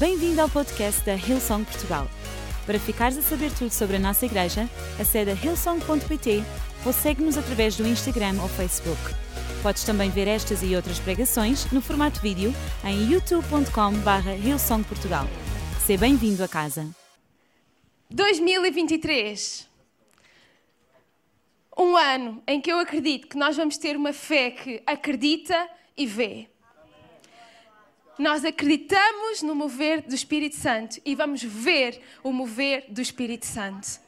Bem-vindo ao podcast da Hillsong Portugal. Para ficares a saber tudo sobre a nossa igreja, acede a hillsong.pt ou segue-nos através do Instagram ou Facebook. Podes também ver estas e outras pregações no formato vídeo em youtube.com.br hillsongportugal. Seja bem-vindo a casa. 2023. Um ano em que eu acredito que nós vamos ter uma fé que acredita e vê. Nós acreditamos no mover do Espírito Santo e vamos ver o mover do Espírito Santo.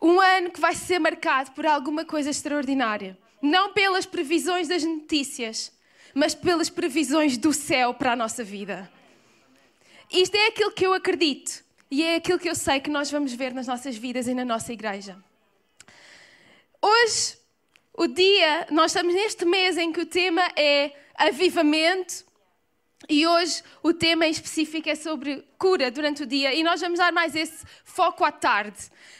Um ano que vai ser marcado por alguma coisa extraordinária. Não pelas previsões das notícias, mas pelas previsões do céu para a nossa vida. Isto é aquilo que eu acredito e é aquilo que eu sei que nós vamos ver nas nossas vidas e na nossa igreja. Hoje, o dia, nós estamos neste mês em que o tema é avivamento. E hoje o tema em específico é sobre cura durante o dia e nós vamos dar mais esse foco à tarde.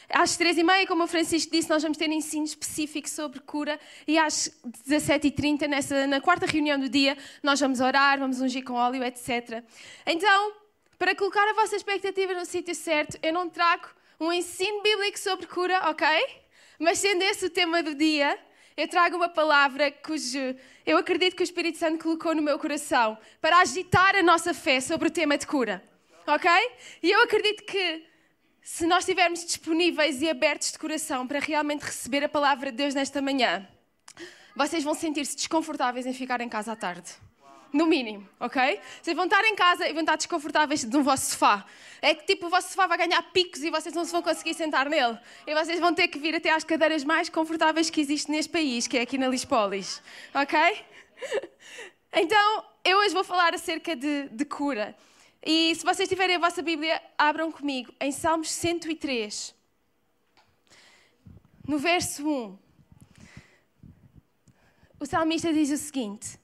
Às três e meia, como o Francisco disse, nós vamos ter ensino específico sobre cura e às 17h30, nessa, na quarta reunião do dia, nós vamos orar, vamos ungir com óleo, etc. Então, para colocar a vossa expectativa no sítio certo, eu não trago um ensino bíblico sobre cura, ok? Mas sendo esse o tema do dia, eu trago uma palavra cujo eu acredito que o Espírito Santo colocou no meu coração para agitar a nossa fé sobre o tema de cura. Ok? E eu acredito que se nós estivermos disponíveis e abertos de coração para realmente receber a palavra de Deus nesta manhã, vocês vão sentir-se desconfortáveis em ficar em casa à tarde. No mínimo, ok? Vocês vão estar em casa e vão estar desconfortáveis no vosso sofá. É que tipo, o vosso sofá vai ganhar picos e vocês não se vão conseguir sentar nele. E vocês vão ter que vir até às cadeiras mais confortáveis que existem neste país, que é aqui na Lispolis. Ok? Então, eu hoje vou falar acerca de, de cura. E se vocês tiverem a vossa Bíblia, abram comigo em Salmos 103, no verso 1. O salmista diz o seguinte.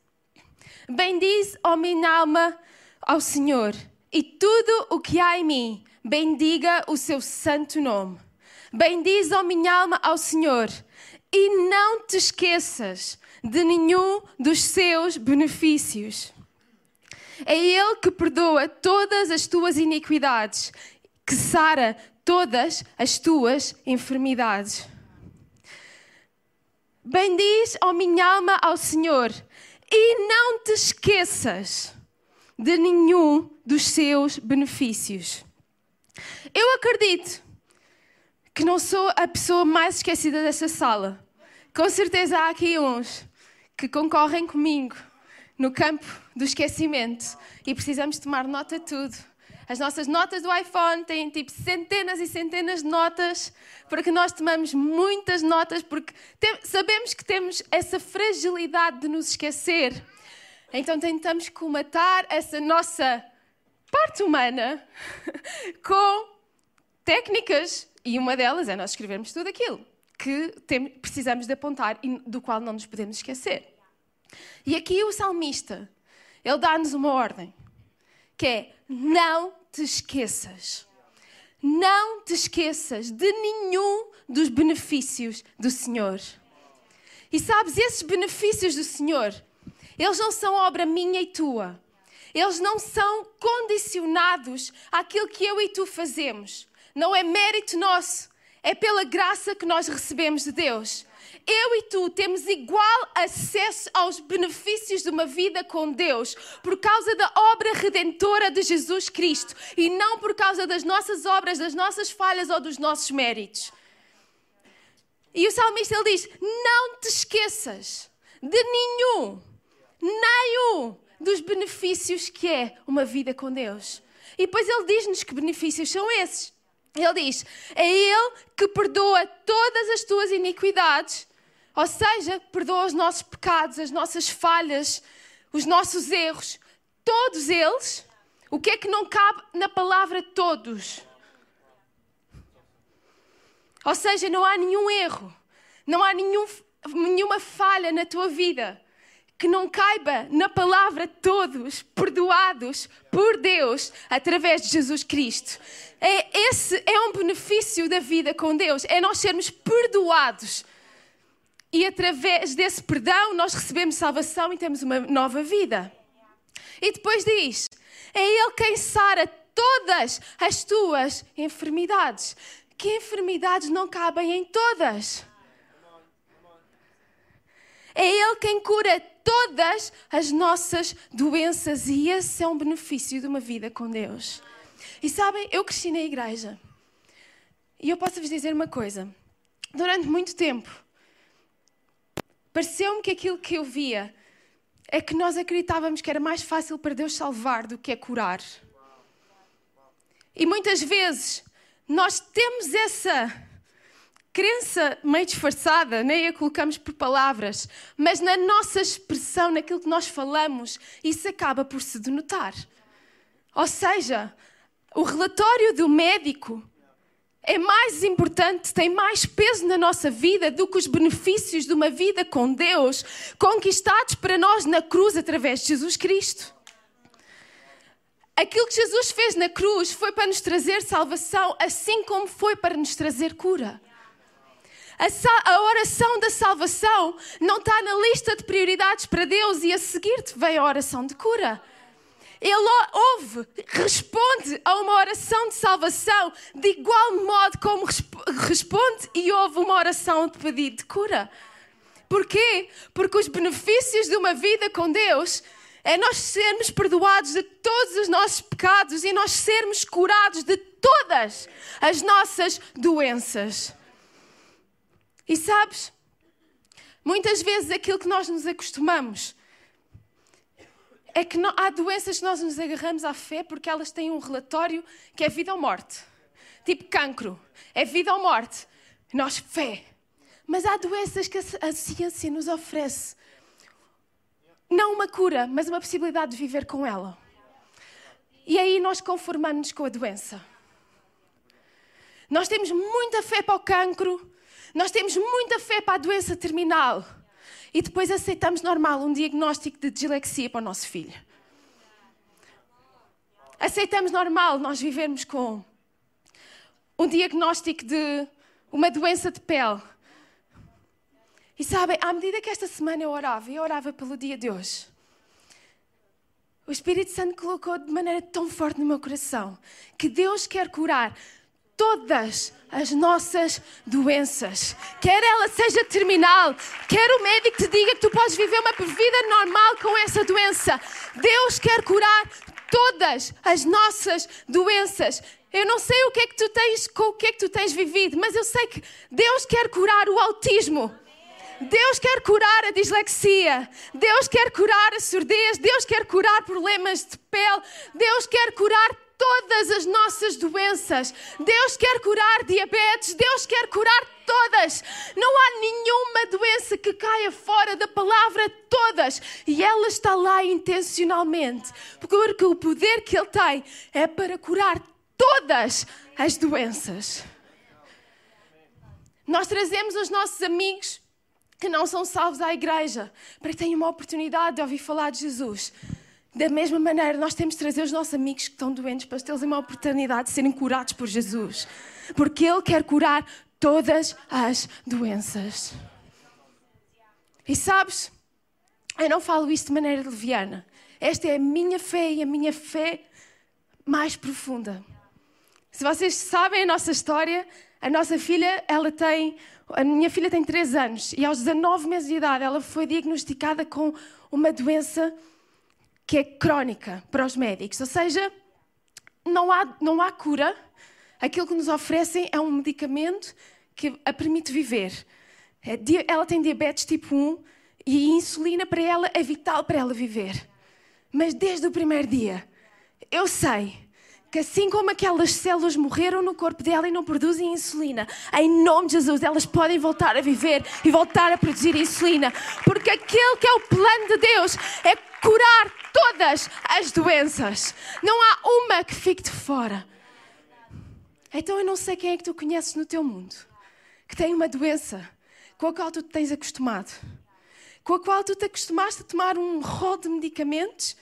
Bendiz, ó minha alma, ao Senhor, e tudo o que há em mim, bendiga o seu santo nome. Bendiz, ó minha alma, ao Senhor, e não te esqueças de nenhum dos seus benefícios. É Ele que perdoa todas as tuas iniquidades, que sara todas as tuas enfermidades. Bendiz, ó minha alma, ao Senhor, e não te esqueças de nenhum dos seus benefícios. Eu acredito que não sou a pessoa mais esquecida desta sala. Com certeza há aqui uns que concorrem comigo no campo do esquecimento e precisamos tomar nota de tudo as nossas notas do iPhone têm tipo centenas e centenas de notas, porque nós tomamos muitas notas, porque sabemos que temos essa fragilidade de nos esquecer. Então tentamos comatar essa nossa parte humana com técnicas, e uma delas é nós escrevermos tudo aquilo que precisamos de apontar e do qual não nos podemos esquecer. E aqui o salmista, ele dá-nos uma ordem, que é não te esqueças. Não te esqueças de nenhum dos benefícios do Senhor. E sabes, esses benefícios do Senhor, eles não são obra minha e tua. Eles não são condicionados àquilo que eu e tu fazemos. Não é mérito nosso, é pela graça que nós recebemos de Deus eu e tu temos igual acesso aos benefícios de uma vida com Deus por causa da obra redentora de Jesus Cristo e não por causa das nossas obras, das nossas falhas ou dos nossos méritos. E o salmista ele diz: Não te esqueças de nenhum, nenhum dos benefícios que é uma vida com Deus. E depois ele diz-nos que benefícios são esses. Ele diz: É Ele que perdoa todas as tuas iniquidades ou seja, perdoa os nossos pecados, as nossas falhas, os nossos erros, todos eles. O que é que não cabe na palavra todos? Ou seja, não há nenhum erro, não há nenhum, nenhuma falha na tua vida que não caiba na palavra todos perdoados por Deus através de Jesus Cristo. É, esse é um benefício da vida com Deus, é nós sermos perdoados e através desse perdão nós recebemos salvação e temos uma nova vida. E depois diz: É Ele quem sara todas as tuas enfermidades. Que enfermidades não cabem em todas? É Ele quem cura todas as nossas doenças e esse é um benefício de uma vida com Deus. E sabem, eu cresci na igreja e eu posso vos dizer uma coisa: durante muito tempo, pareceu-me que aquilo que eu via é que nós acreditávamos que era mais fácil para Deus salvar do que é curar. E muitas vezes nós temos essa crença meio disfarçada, nem a colocamos por palavras, mas na nossa expressão, naquilo que nós falamos, isso acaba por se denotar. Ou seja, o relatório do médico é mais importante, tem mais peso na nossa vida do que os benefícios de uma vida com Deus, conquistados para nós na cruz através de Jesus Cristo. Aquilo que Jesus fez na cruz foi para nos trazer salvação, assim como foi para nos trazer cura. A, oração da salvação não está na lista de prioridades para Deus e a seguir-te vem a oração de cura. Ele ouve, responde a uma oração de salvação de igual modo como responde e ouve uma oração de pedido de cura. Porquê? Porque os benefícios de uma vida com Deus é nós sermos perdoados de todos os nossos pecados e nós sermos curados de todas as nossas doenças. E sabes, muitas vezes aquilo que nós nos acostumamos é que não, há doenças que nós nos agarramos à fé porque elas têm um relatório que é vida ou morte. Tipo cancro, é vida ou morte. Nós, fé. Mas há doenças que a ciência nos oferece. Não uma cura, mas uma possibilidade de viver com ela. E aí nós conformamos-nos com a doença. Nós temos muita fé para o cancro, nós temos muita fé para a doença terminal e depois aceitamos normal um diagnóstico de dislexia para o nosso filho. Aceitamos normal nós vivermos com um diagnóstico de uma doença de pele. E sabem, à medida que esta semana eu orava, e orava pelo dia de hoje, o Espírito Santo colocou de maneira tão forte no meu coração que Deus quer curar todas as nossas doenças. Quer ela seja terminal, quer o médico te diga que tu podes viver uma vida normal com essa doença. Deus quer curar todas as nossas doenças. Eu não sei o que é que tu tens, com o que é que tu tens vivido, mas eu sei que Deus quer curar o autismo. Deus quer curar a dislexia, Deus quer curar a surdez, Deus quer curar problemas de pele, Deus quer curar todas as nossas doenças. Deus quer curar diabetes, Deus quer curar todas. Não há nenhuma doença que caia fora da palavra todas. E ela está lá intencionalmente, porque o poder que Ele tem é para curar todas as doenças. Nós trazemos os nossos amigos que não são salvos à igreja para que tenham uma oportunidade de ouvir falar de Jesus. Da mesma maneira, nós temos de trazer os nossos amigos que estão doentes para eles uma oportunidade de serem curados por Jesus. Porque Ele quer curar todas as doenças. E sabes, eu não falo isto de maneira leviana. Esta é a minha fé e a minha fé mais profunda. Se vocês sabem a nossa história, a nossa filha, ela tem, a minha filha tem 3 anos e aos 19 meses de idade ela foi diagnosticada com uma doença que é crónica para os médicos, ou seja, não há, não há cura. Aquilo que nos oferecem é um medicamento que a permite viver. É ela tem diabetes tipo 1 e a insulina para ela é vital para ela viver. Mas desde o primeiro dia, eu sei que assim como aquelas células morreram no corpo dela e não produzem insulina, em nome de Jesus, elas podem voltar a viver e voltar a produzir insulina, porque aquele que é o plano de Deus é curar todas as doenças. Não há uma que fique de fora. Então eu não sei quem é que tu conheces no teu mundo que tem uma doença com a qual tu te tens acostumado, com a qual tu te acostumaste a tomar um rol de medicamentos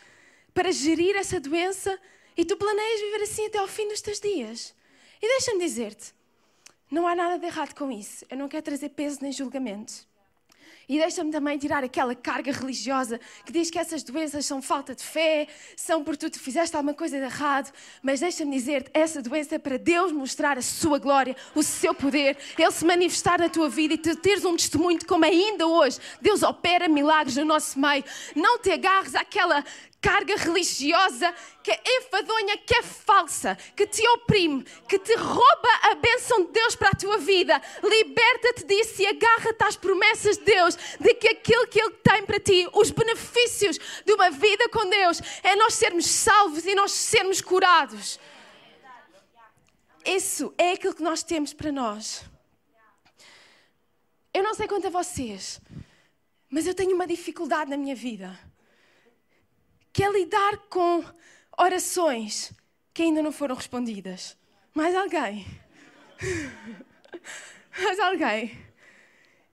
para gerir essa doença e tu planeias viver assim até ao fim dos teus dias. E deixa-me dizer-te, não há nada de errado com isso. Eu não quero trazer peso nem julgamento. E deixa-me também tirar aquela carga religiosa que diz que essas doenças são falta de fé, são por tu fizeste alguma coisa de errado. Mas deixa-me dizer-te, essa doença é para Deus mostrar a sua glória, o seu poder, Ele se manifestar na tua vida e tu teres um testemunho de como ainda hoje Deus opera milagres no nosso meio. Não te agarres àquela carga religiosa que é enfadonha, que é falsa, que te oprime, que te rouba a bênção de Deus para a tua vida. Liberta-te disso e agarra-te às promessas de Deus, de que aquilo que Ele tem para ti, os benefícios de uma vida com Deus, é nós sermos salvos e nós sermos curados. Isso é aquilo que nós temos para nós. Eu não sei quanto a vocês, mas eu tenho uma dificuldade na minha vida que é lidar com orações que ainda não foram respondidas. Mais alguém? Mais alguém?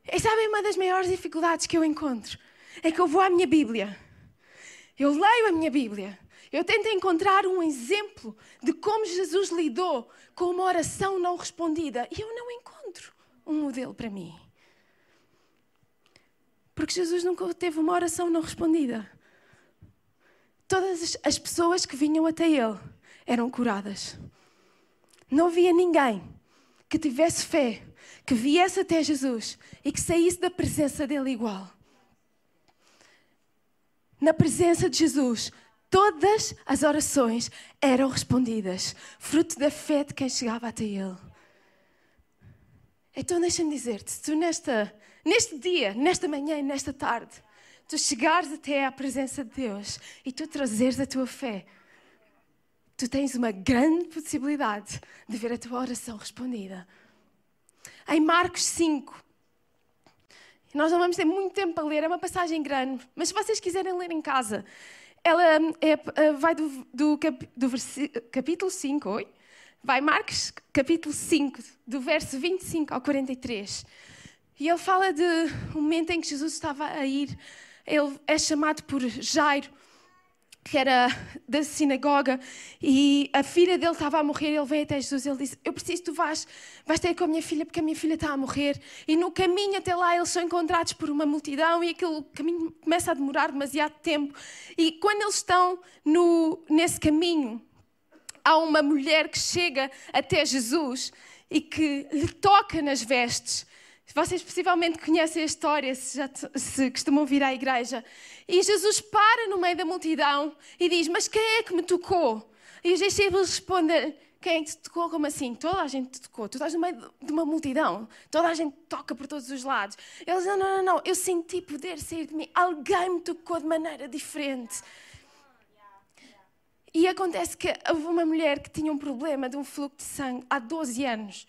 E sabem uma das maiores dificuldades que eu encontro? É que eu vou à minha Bíblia. Eu leio a minha Bíblia. Eu tento encontrar um exemplo de como Jesus lidou com uma oração não respondida. E eu não encontro um modelo para mim. Porque Jesus nunca teve uma oração não respondida todas as pessoas que vinham até ele eram curadas. Não havia ninguém que tivesse fé, que viesse até Jesus e que saísse da presença dele igual. Na presença de Jesus, todas as orações eram respondidas, fruto da fé de quem chegava até ele. Então deixa-me dizer-te, se tu nesta, neste dia, nesta manhã e nesta tarde, tu chegares até à presença de Deus e tu trazeres a tua fé, tu tens uma grande possibilidade de ver a tua oração respondida. Em Marcos 5, nós não vamos ter muito tempo para ler, é uma passagem grande, mas se vocês quiserem ler em casa, ela é, é vai do, do, do capítulo 5, oi? vai Marcos capítulo 5, do verso 25 ao 43. E ele fala de um momento em que Jesus estava a ir ele é chamado por Jairo, que era da sinagoga, e a filha dele estava a morrer. Ele veio até Jesus e ele disse: Eu preciso que tu vás, vais ter com a minha filha, porque a minha filha está a morrer. E no caminho até lá, eles são encontrados por uma multidão, e aquele caminho começa a demorar demasiado tempo. E quando eles estão no, nesse caminho, há uma mulher que chega até Jesus e que lhe toca nas vestes. Vocês possivelmente conhecem a história, se, já, se costumam vir à igreja. E Jesus para no meio da multidão e diz: Mas quem é que me tocou? E os discípulos respondem: Quem que te tocou? Como assim? Toda a gente te tocou. Tu estás no meio de uma multidão. Toda a gente toca por todos os lados. Eles: Não, não, não, não. Eu senti poder sair de mim. Alguém me tocou de maneira diferente. E acontece que houve uma mulher que tinha um problema de um fluxo de sangue há 12 anos.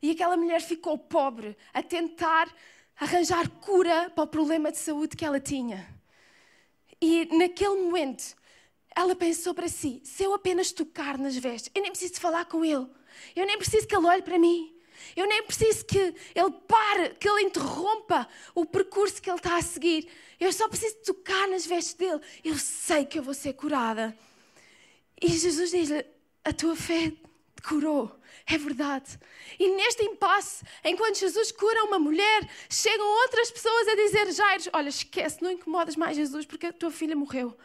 E aquela mulher ficou pobre a tentar arranjar cura para o problema de saúde que ela tinha. E naquele momento, ela pensou para si: se eu apenas tocar nas vestes, eu nem preciso falar com ele, eu nem preciso que ele olhe para mim, eu nem preciso que ele pare, que ele interrompa o percurso que ele está a seguir. Eu só preciso tocar nas vestes dele. Eu sei que eu vou ser curada. E Jesus diz-lhe: a tua fé curou. É verdade. E neste impasse, enquanto Jesus cura uma mulher, chegam outras pessoas a dizer: Jairo, olha, esquece, não incomodas mais Jesus porque a tua filha morreu.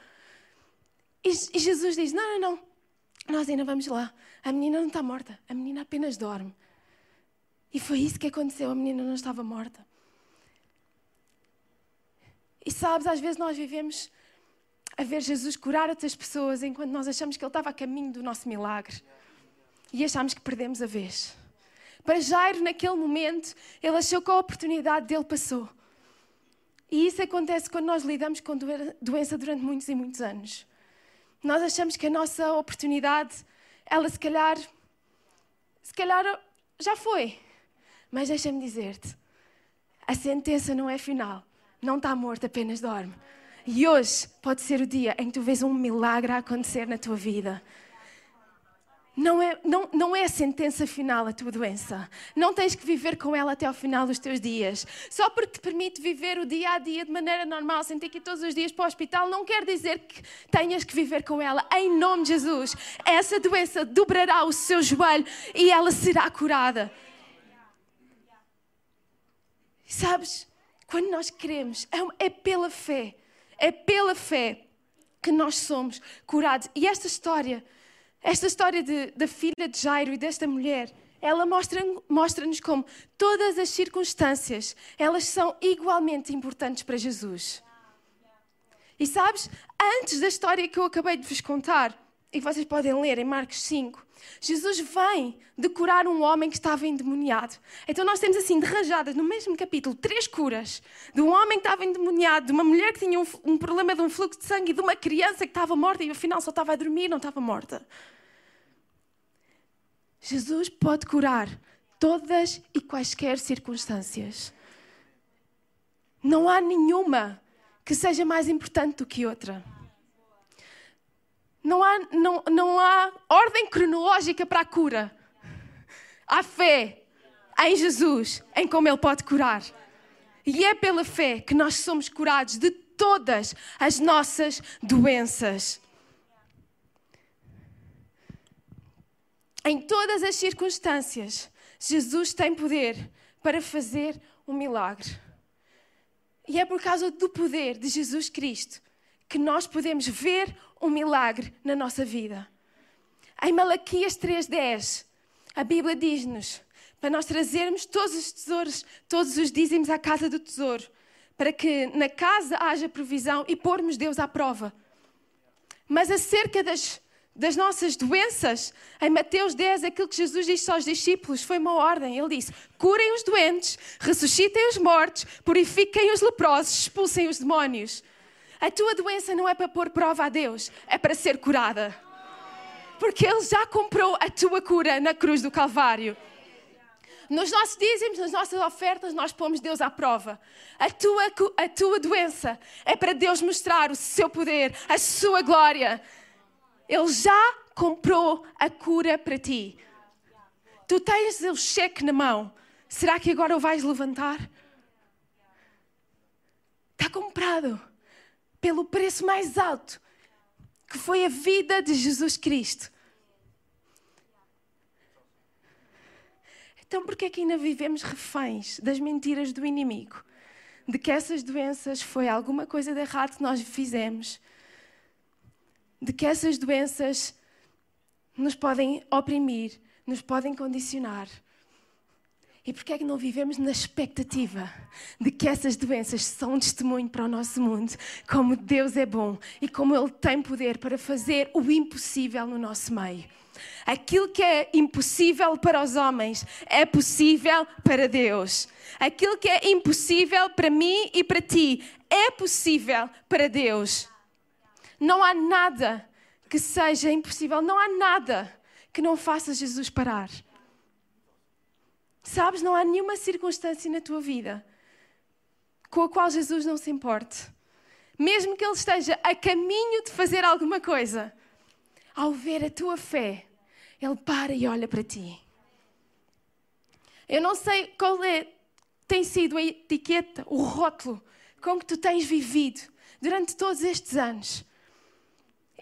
E, e Jesus diz: Não, não, não, nós ainda vamos lá. A menina não está morta, a menina apenas dorme. E foi isso que aconteceu: a menina não estava morta. E sabes, às vezes nós vivemos a ver Jesus curar outras pessoas enquanto nós achamos que Ele estava a caminho do nosso milagre e achámos que perdemos a vez. Para Jairo, naquele momento, ele achou que a oportunidade dele passou. E isso acontece quando nós lidamos com doença durante muitos e muitos anos. Nós achamos que a nossa oportunidade, ela se calhar, se calhar já foi. Mas deixa-me dizer-te, a sentença não é final. Não está morto, apenas dorme. E hoje pode ser o dia em que tu vês um milagre a acontecer na tua vida. Não é, não, não é a sentença final a tua doença. Não tens que viver com ela até ao final dos teus dias. Só porque te permite viver o dia a dia de maneira normal, sem ter que ir todos os dias para o hospital, não quer dizer que tenhas que viver com ela. Em nome de Jesus, essa doença dobrará o seu joelho e ela será curada. Sabes, quando nós queremos, é, é pela fé, é pela fé que nós somos curados. E esta história, esta história de, da filha de Jairo e desta mulher, ela mostra-nos mostra como todas as circunstâncias, elas são igualmente importantes para Jesus. E sabes, antes da história que eu acabei de vos contar, e vocês podem ler em Marcos 5, Jesus vem de curar um homem que estava endemoniado. Então nós temos assim, derrajadas no mesmo capítulo, três curas. De um homem que estava endemoniado, de uma mulher que tinha um, um problema de um fluxo de sangue e de uma criança que estava morta e afinal só estava a dormir, não estava morta. Jesus pode curar todas e quaisquer circunstâncias. Não há nenhuma que seja mais importante do que outra. Não há, não, não há ordem cronológica para a cura. Há fé em Jesus, em como Ele pode curar. E é pela fé que nós somos curados de todas as nossas doenças. Em todas as circunstâncias, Jesus tem poder para fazer um milagre. E é por causa do poder de Jesus Cristo que nós podemos ver um milagre na nossa vida. Em Malaquias 3:10, a Bíblia diz-nos para nós trazermos todos os tesouros, todos os dízimos à casa do tesouro, para que na casa haja provisão e pormos Deus à prova. Mas acerca das das nossas doenças. Em Mateus 10, aquilo que Jesus disse aos discípulos foi uma ordem. Ele disse: curem os doentes, ressuscitem os mortos, purifiquem os leprosos, expulsem os demónios. A tua doença não é para pôr prova a Deus, é para ser curada. Porque Ele já comprou a tua cura na cruz do Calvário. Nos nossos dízimos, nas nossas ofertas, nós pomos Deus à prova. A tua, a tua doença é para Deus mostrar o seu poder, a sua glória. Ele já comprou a cura para ti. Tu tens o cheque na mão. Será que agora o vais levantar? Está comprado pelo preço mais alto, que foi a vida de Jesus Cristo. Então, por que é que ainda vivemos reféns das mentiras do inimigo? De que essas doenças foi alguma coisa de errado que nós fizemos de que essas doenças nos podem oprimir, nos podem condicionar. E porquê é que não vivemos na expectativa de que essas doenças são um testemunho para o nosso mundo, como Deus é bom e como Ele tem poder para fazer o impossível no nosso meio? Aquilo que é impossível para os homens é possível para Deus. Aquilo que é impossível para mim e para ti é possível para Deus. Não há nada que seja impossível, não há nada que não faça Jesus parar. Sabes, não há nenhuma circunstância na tua vida com a qual Jesus não se importe. Mesmo que Ele esteja a caminho de fazer alguma coisa, ao ver a tua fé, Ele para e olha para ti. Eu não sei qual é, tem sido a etiqueta, o rótulo com que tu tens vivido durante todos estes anos.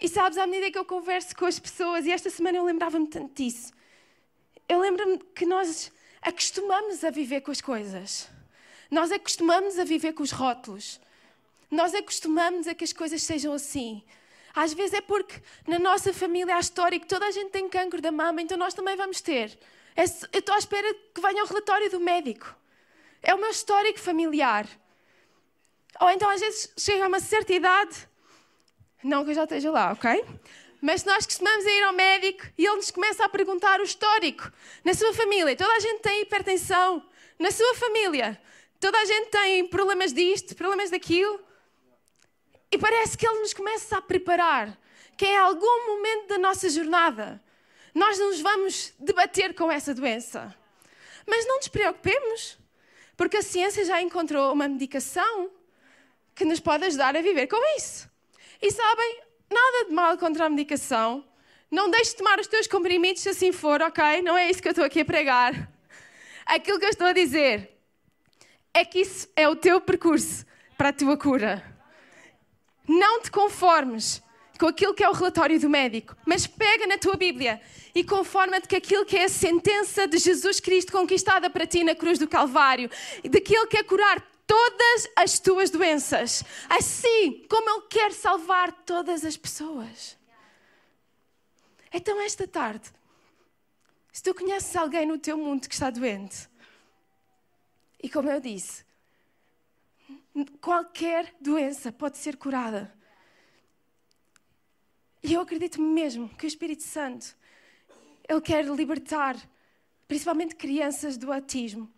E sabes, à medida que eu converso com as pessoas, e esta semana eu lembrava-me tanto disso, eu lembro-me que nós acostumamos a viver com as coisas. Nós acostumamos a viver com os rótulos. Nós acostumamos a que as coisas sejam assim. Às vezes é porque na nossa família há história que toda a gente tem cancro da mama, então nós também vamos ter. É eu estou à espera que venha o relatório do médico. É o meu histórico familiar. Ou então às vezes chega a uma certa idade não que eu já esteja lá, ok? Mas nós costumamos ir ao médico e ele nos começa a perguntar o histórico. Na sua família, toda a gente tem hipertensão. Na sua família, toda a gente tem problemas disto, problemas daquilo. E parece que ele nos começa a preparar que em algum momento da nossa jornada nós nos vamos debater com essa doença. Mas não nos preocupemos, porque a ciência já encontrou uma medicação que nos pode ajudar a viver com isso. E sabem, nada de mal contra a medicação. Não deixes de tomar os teus comprimidos se assim for, ok? Não é isso que eu estou aqui a pregar. Aquilo que eu estou a dizer é que isso é o teu percurso para a tua cura. Não te conformes com aquilo que é o relatório do médico, mas pega na tua Bíblia e conforma-te com aquilo que é a sentença de Jesus Cristo conquistada para ti na cruz do Calvário, daquilo que é curar todas as tuas doenças, assim como Ele quer salvar todas as pessoas. Então, esta tarde, se tu conheces alguém no teu mundo que está doente, e como eu disse, qualquer doença pode ser curada. E eu acredito mesmo que o Espírito Santo, Ele quer libertar, principalmente crianças do autismo.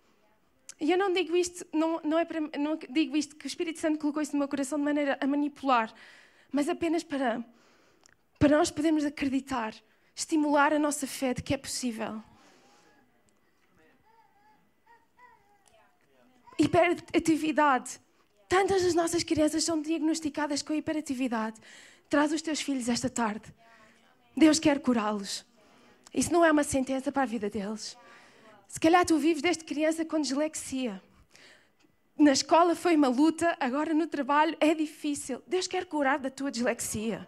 E eu não digo isto, não, não, é para, não digo isto que o Espírito Santo colocou isso no meu coração de maneira a manipular, mas apenas para, para nós podermos acreditar, estimular a nossa fé de que é possível. Hiperatividade. Tantas das nossas crianças são diagnosticadas com hiperatividade. Traz os teus filhos esta tarde. Deus quer curá-los. Isso não é uma sentença para a vida deles. Se calhar tu vives desde criança com dislexia. Na escola foi uma luta, agora no trabalho é difícil. Deus quer curar da tua dislexia.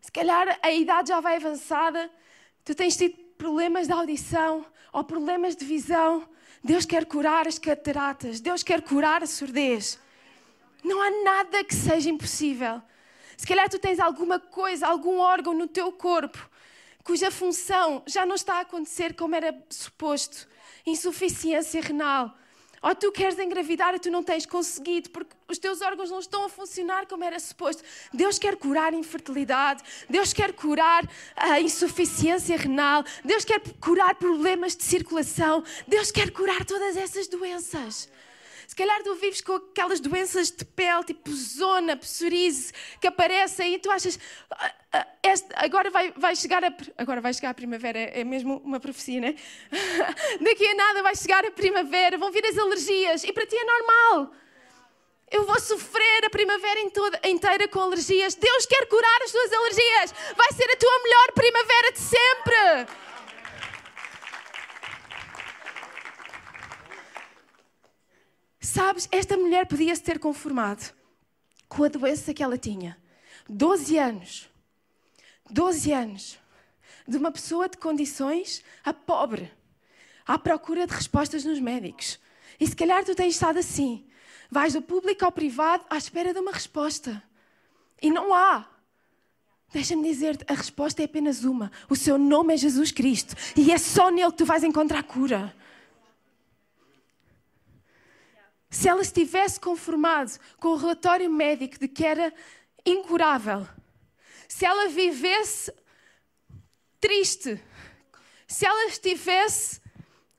Se calhar a idade já vai avançada, tu tens tido problemas de audição ou problemas de visão. Deus quer curar as cataratas, Deus quer curar a surdez. Não há nada que seja impossível. Se calhar tu tens alguma coisa, algum órgão no teu corpo cuja função já não está a acontecer como era suposto. Insuficiência renal. Ou tu queres engravidar e tu não tens conseguido porque os teus órgãos não estão a funcionar como era suposto. Deus quer curar a infertilidade, Deus quer curar a insuficiência renal, Deus quer curar problemas de circulação, Deus quer curar todas essas doenças. Calhar tu vives com aquelas doenças de pele, tipo zona, psoríase, que aparecem e tu achas, ah, ah, agora vai, vai chegar a, agora vai chegar a primavera, é, mesmo uma profecia, né? Daqui a nada vai chegar a primavera, vão vir as alergias e para ti é normal. Eu vou sofrer a primavera inteira com alergias. Deus quer curar as tuas alergias. Vai ser a tua melhor primavera de sempre. Sabes, esta mulher podia se ter conformado com a doença que ela tinha. 12 anos. 12 anos. De uma pessoa de condições a pobre. À procura de respostas nos médicos. E se calhar tu tens estado assim. Vais do público ao privado à espera de uma resposta. E não há. Deixa-me dizer-te, a resposta é apenas uma. O seu nome é Jesus Cristo. E é só nele que tu vais encontrar cura. Se ela estivesse conformado com o relatório médico de que era incurável, se ela vivesse triste, se ela estivesse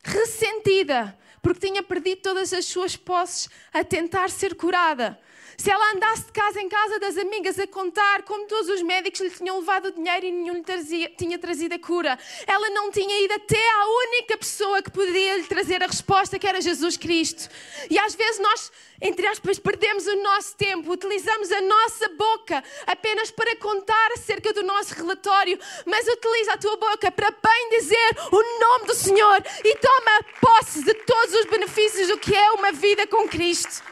ressentida porque tinha perdido todas as suas posses a tentar ser curada, se ela andasse de casa em casa das amigas a contar como todos os médicos lhe tinham levado o dinheiro e nenhum lhe trazia, tinha trazido a cura, ela não tinha ido até à única pessoa que poderia lhe trazer a resposta, que era Jesus Cristo. E às vezes nós, entre aspas, perdemos o nosso tempo, utilizamos a nossa boca apenas para contar acerca do nosso relatório, mas utiliza a tua boca para bem dizer o nome do Senhor e toma posse de todos os benefícios do que é uma vida com Cristo.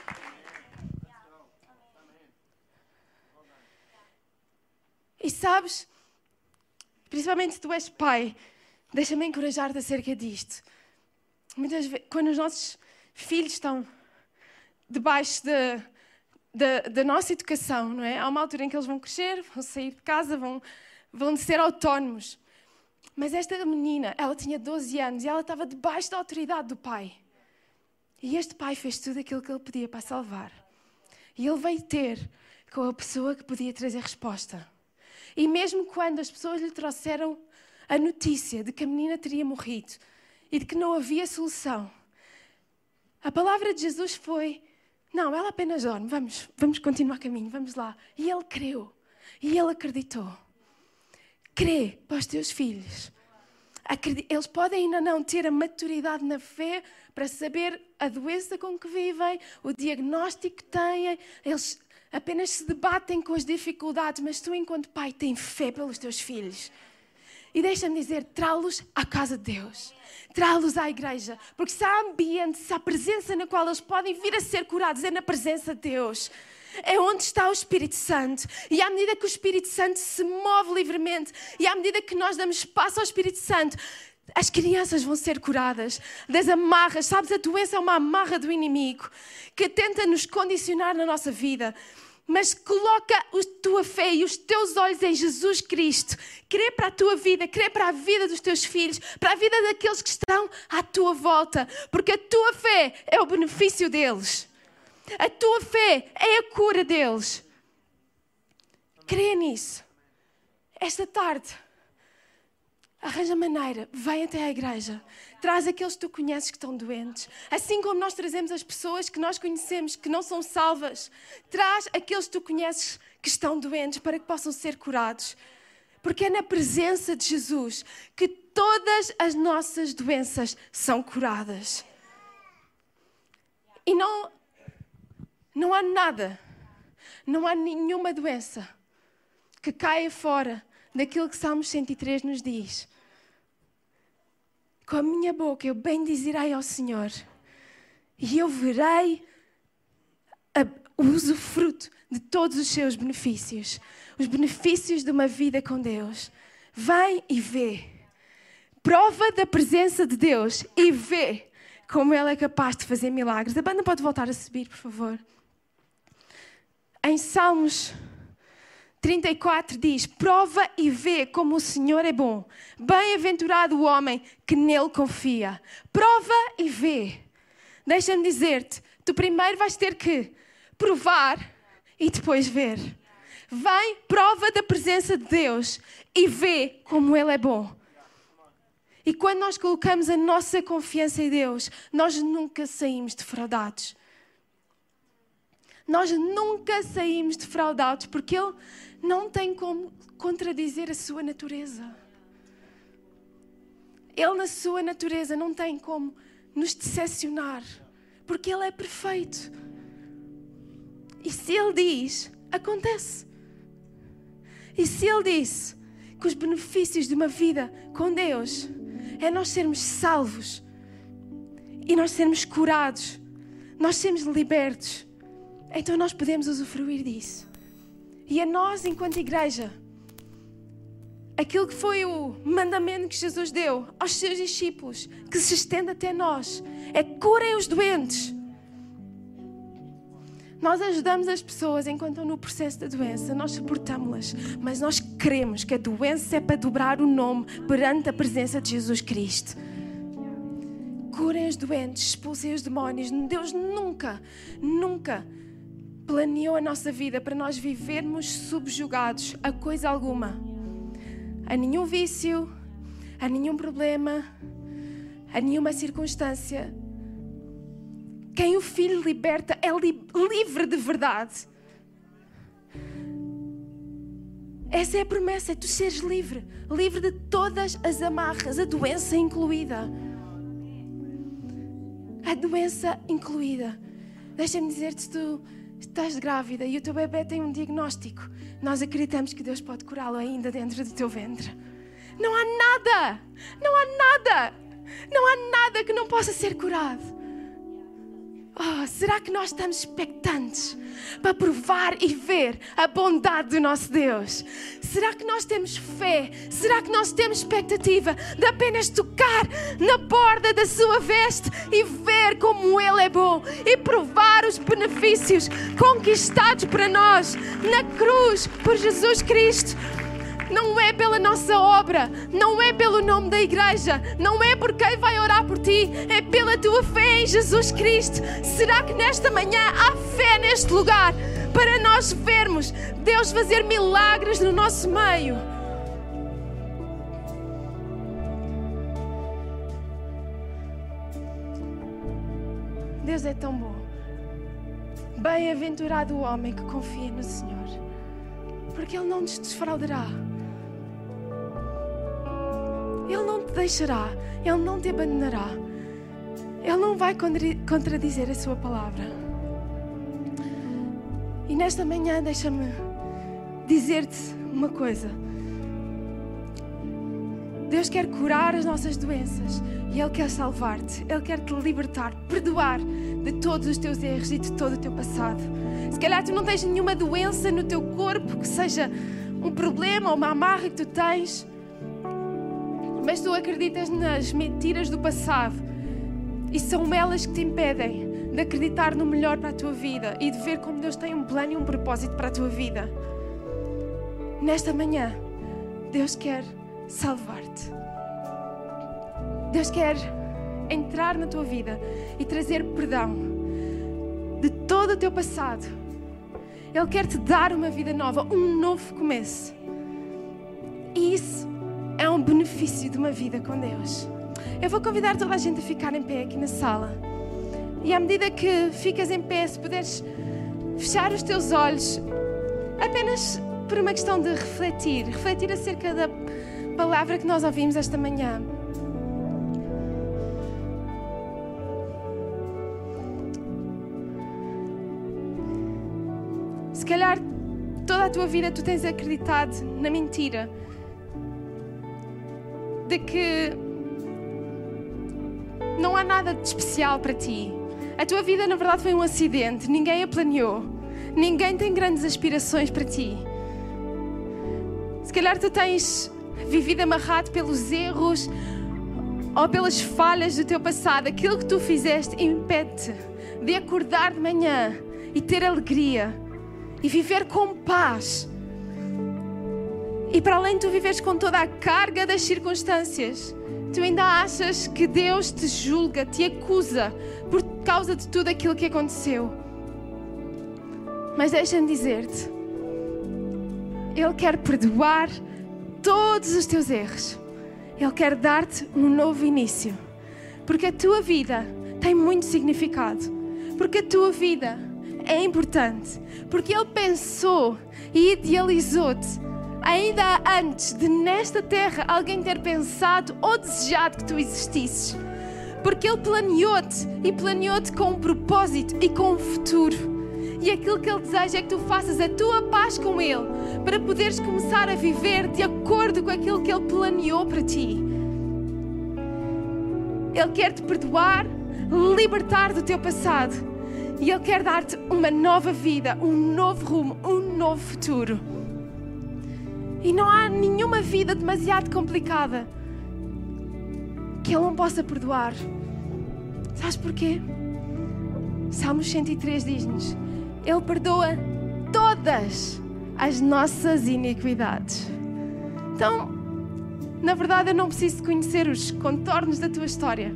E sabes, principalmente se tu és pai, deixa-me encorajar-te acerca disto. Muitas vezes, quando os nossos filhos estão debaixo da, da, da, nossa educação, não é? Há uma altura em que eles vão crescer, vão sair de casa, vão, vão ser autónomos. Mas esta menina, ela tinha 12 anos e ela estava debaixo da autoridade do pai. E este pai fez tudo aquilo que ele podia para salvar. E ele veio ter com a pessoa que podia trazer resposta. E mesmo quando as pessoas lhe trouxeram a notícia de que a menina teria morrido e de que não havia solução, a palavra de Jesus foi: Não, ela apenas dorme, vamos, vamos continuar caminho, vamos lá. E ele creu, e ele acreditou. Crê para os teus filhos. Eles podem ainda não ter a maturidade na fé para saber a doença com que vivem, o diagnóstico que têm. Eles apenas se debatem com as dificuldades, mas tu, enquanto pai, tens fé pelos teus filhos. E deixa-me dizer, trá-los à casa de Deus, trá-los à igreja, porque se há ambiente, se há presença na qual eles podem vir a ser curados, é na presença de Deus. É onde está o Espírito Santo. E à medida que o Espírito Santo se move livremente, e à medida que nós damos espaço ao Espírito Santo, As crianças vão ser curadas das amarras. Sabes, a doença é uma amarra do inimigo que tenta nos condicionar na nossa vida. Mas coloca a tua fé e os teus olhos em Jesus Cristo. Crê para a tua vida, crê para a vida dos teus filhos, para a vida daqueles que estão à tua volta. Porque a tua fé é o benefício deles. A tua fé é a cura deles. Crê nisso. Esta tarde Arranja maneira, vem até à igreja, traz aqueles que tu conheces que estão doentes. Assim como nós trazemos as pessoas que nós conhecemos que não são salvas, traz aqueles que tu conheces que estão doentes para que possam ser curados. Porque é na presença de Jesus que todas as nossas doenças são curadas. E não, não há nada, não há nenhuma doença que caia fora daquilo que Salmos 103 nos diz. Com a minha boca eu bendizirei ao Senhor e eu verei a, o usufruto de todos os seus benefícios, os benefícios de uma vida com Deus. Vem e vê. Prova da presença de Deus e vê como Ele é capaz de fazer milagres. A banda pode voltar a subir, por favor. Em Salmos 34 diz: Prova e vê como o Senhor é bom. Bem-aventurado o homem que nele confia. Prova e vê. Deixa-me dizer-te: tu primeiro vais ter que provar e depois ver. Vem, prova da presença de Deus e vê como Ele é bom. E quando nós colocamos a nossa confiança em Deus, nós nunca saímos defraudados. Nós nunca saímos defraudados porque Ele não tem como contradizer a sua natureza. Ele, na sua natureza, não tem como nos decepcionar, porque Ele é perfeito. E se Ele diz, acontece. E se Ele disse que os benefícios de uma vida com Deus é nós sermos salvos e nós sermos curados, nós sermos libertos, então nós podemos usufruir disso. E a nós, enquanto igreja, aquilo que foi o mandamento que Jesus deu aos seus discípulos, que se estende até nós, é curem os doentes. Nós ajudamos as pessoas enquanto estão no processo da doença, nós suportamos-las, mas nós queremos que a doença é para dobrar o nome perante a presença de Jesus Cristo. Curem os doentes, expulsem os demónios. Deus nunca, nunca planeou a nossa vida para nós vivermos subjugados a coisa alguma, a nenhum vício, a nenhum problema, a nenhuma circunstância. Quem o Filho liberta é li livre de verdade. Essa é a promessa, é tu seres livre, livre de todas as amarras, a doença incluída. A doença incluída. Deixa-me dizer-te, tu estás grávida e o teu bebê tem um diagnóstico, nós acreditamos que Deus pode curá-lo ainda dentro do teu ventre. Não há nada, não há nada, não há nada que não possa ser curado. Oh, será que nós estamos expectantes para provar e ver a bondade do nosso Deus? Será que nós temos fé? Será que nós temos expectativa de apenas tocar na borda da sua veste e ver como Ele é bom e provar os benefícios conquistados para nós na cruz por Jesus Cristo? Não é pela nossa obra, não é pelo nome da igreja, não é por quem vai orar por ti, é pela tua fé em Jesus Cristo. Será que nesta manhã há fé neste lugar para nós vermos Deus fazer milagres no nosso meio? Deus é tão bom. Bem-aventurado o homem que confia no Senhor, porque Ele não nos desfraudará. Ele não te deixará, Ele não te abandonará. Ele não vai contradizer a sua palavra. E nesta manhã, deixa-me dizer-te uma coisa. Deus quer curar as nossas doenças e Ele quer salvar-te. Ele quer te libertar, perdoar de todos os teus erros e de todo o teu passado. Se calhar tu não tens nenhuma doença no teu corpo que seja um problema ou uma amarra que tu tens mas tu acreditas nas mentiras do passado e são elas que te impedem de acreditar no melhor para a tua vida e de ver como Deus tem um plano e um propósito para a tua vida. Nesta manhã, Deus quer salvar-te. Deus quer entrar na tua vida e trazer perdão de todo o teu passado. Ele quer te dar uma vida nova, um novo começo. E isso é um benefício de uma vida com Deus. Eu vou convidar toda a gente a ficar em pé aqui na sala. E à medida que ficas em pé, se puderes fechar os teus olhos, apenas por uma questão de refletir, refletir acerca da palavra que nós ouvimos esta manhã. Se calhar toda a tua vida tu tens acreditado na mentira de que não há nada de especial para ti. A tua vida, na verdade, foi um acidente, ninguém a planeou. Ninguém tem grandes aspirações para ti. Se calhar tu tens vivido amarrado pelos erros ou pelas falhas do teu passado. Aquilo que tu fizeste impede-te de acordar de manhã e ter alegria e viver com paz. E para além de tu viveres com toda a carga das circunstâncias, tu ainda achas que Deus te julga, te acusa por causa de tudo aquilo que aconteceu. Mas deixa-me dizer-te, Ele quer perdoar todos os teus erros. Ele quer dar-te um novo início. Porque a tua vida tem muito significado. Porque a tua vida é importante. Porque Ele pensou e idealizou-te ainda antes de nesta terra alguém ter pensado ou desejado que tu existisses. Porque Ele planeou-te e planeou-te com um propósito e com um futuro. E aquilo que Ele deseja é que tu faças a tua paz com Ele, para poderes começar a viver de acordo com aquilo que Ele planeou para ti. Ele quer te perdoar, libertar do teu passado. E Ele quer dar-te uma nova vida, um novo rumo, um novo futuro. E não há nenhuma vida demasiado complicada que Ele não possa perdoar. Sabes porquê? Salmos 103 diz-nos: Ele perdoa todas as nossas iniquidades. Então, na verdade, eu não preciso conhecer os contornos da tua história,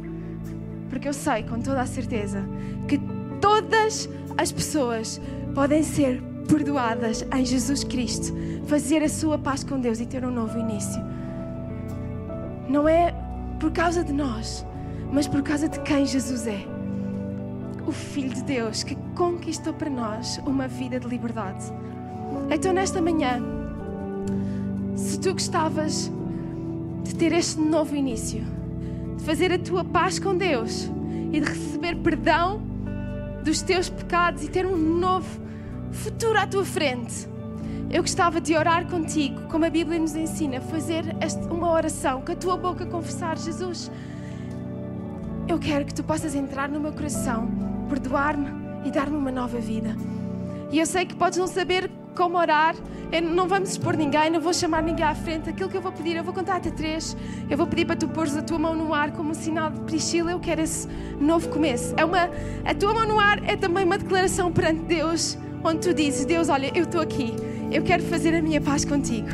porque eu sei com toda a certeza que todas as pessoas podem ser perdoadas em Jesus Cristo, fazer a sua paz com Deus e ter um novo início. Não é por causa de nós, mas por causa de quem Jesus é. O Filho de Deus que conquistou para nós uma vida de liberdade. Então, nesta manhã, se tu gostavas de ter este novo início, de fazer a tua paz com Deus e de receber perdão dos teus pecados e ter um novo futuro à tua frente. Eu gostava de orar contigo, como a Bíblia nos ensina, fazer uma oração, com a tua boca confessar: Jesus, eu quero que tu possas entrar no meu coração, perdoar-me e dar-me uma nova vida. E eu sei que podes não saber como orar, eu não vamos expor ninguém, não vou chamar ninguém à frente. Aquilo que eu vou pedir, eu vou contar até três. Eu vou pedir para tu pôres a tua mão no ar como um sinal de Priscila. Eu quero esse novo começo. É uma, a tua mão no ar é também uma declaração perante Deus, onde tu dizes: Deus, olha, eu estou aqui, eu quero fazer a minha paz contigo.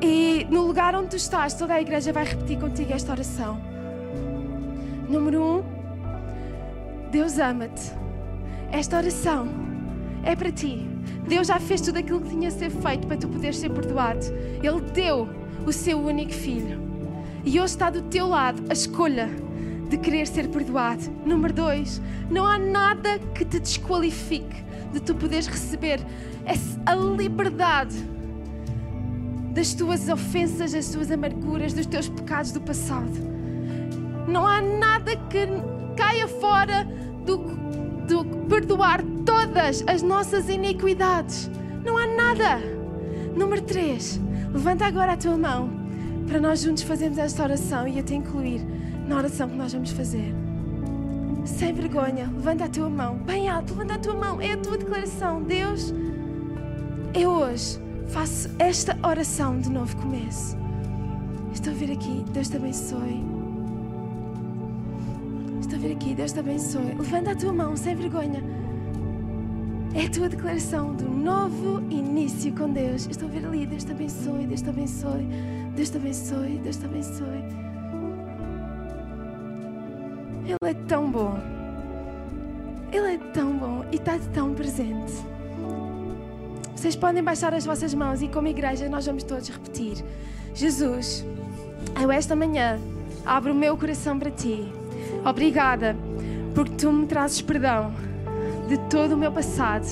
E no lugar onde tu estás, toda a igreja vai repetir contigo esta oração. Número um, Deus ama-te. Esta oração é para ti. Deus já fez tudo aquilo que tinha a ser feito para tu poderes ser perdoado. Ele deu o seu único filho. E hoje está do teu lado a escolha de querer ser perdoado. Número dois, não há nada que te desqualifique de tu poderes receber a liberdade das tuas ofensas, das tuas amarguras, dos teus pecados do passado. Não há nada que caia fora do, do perdoar todas as nossas iniquidades. Não há nada. Número 3. Levanta agora a tua mão para nós juntos fazermos esta oração e eu te incluir na oração que nós vamos fazer. Sem vergonha, levanta a tua mão, bem alto, levanta a tua mão, é a tua declaração. Deus, eu hoje faço esta oração de novo começo. Estou a ver aqui, Deus te abençoe. Estou a ver aqui, Deus te abençoe. Levanta a tua mão sem vergonha. É a tua declaração do novo início com Deus. Estou a ver ali, Deus te abençoe, Deus te abençoe, Deus te abençoe, Deus te abençoe. Ele é tão bom. Ele é tão bom e está tão presente. Vocês podem baixar as vossas mãos e, como igreja, nós vamos todos repetir: Jesus, eu esta manhã abro o meu coração para ti. Obrigada, porque tu me trazes perdão de todo o meu passado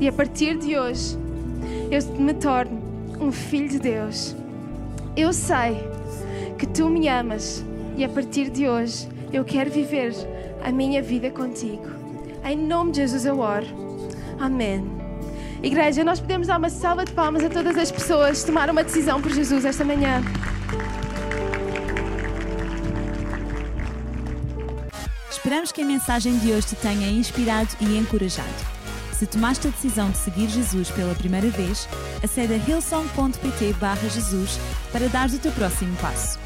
e a partir de hoje eu me torno um filho de Deus. Eu sei que tu me amas e a partir de hoje eu quero viver a minha vida contigo. Em nome de Jesus eu oro. Amém. Igreja, nós podemos dar uma salva de palmas a todas as pessoas que tomaram uma decisão por Jesus esta manhã. Esperamos que a mensagem de hoje te tenha inspirado e encorajado. Se tomaste a decisão de seguir Jesus pela primeira vez, acede a hillsong.pt Jesus para dar o teu próximo passo.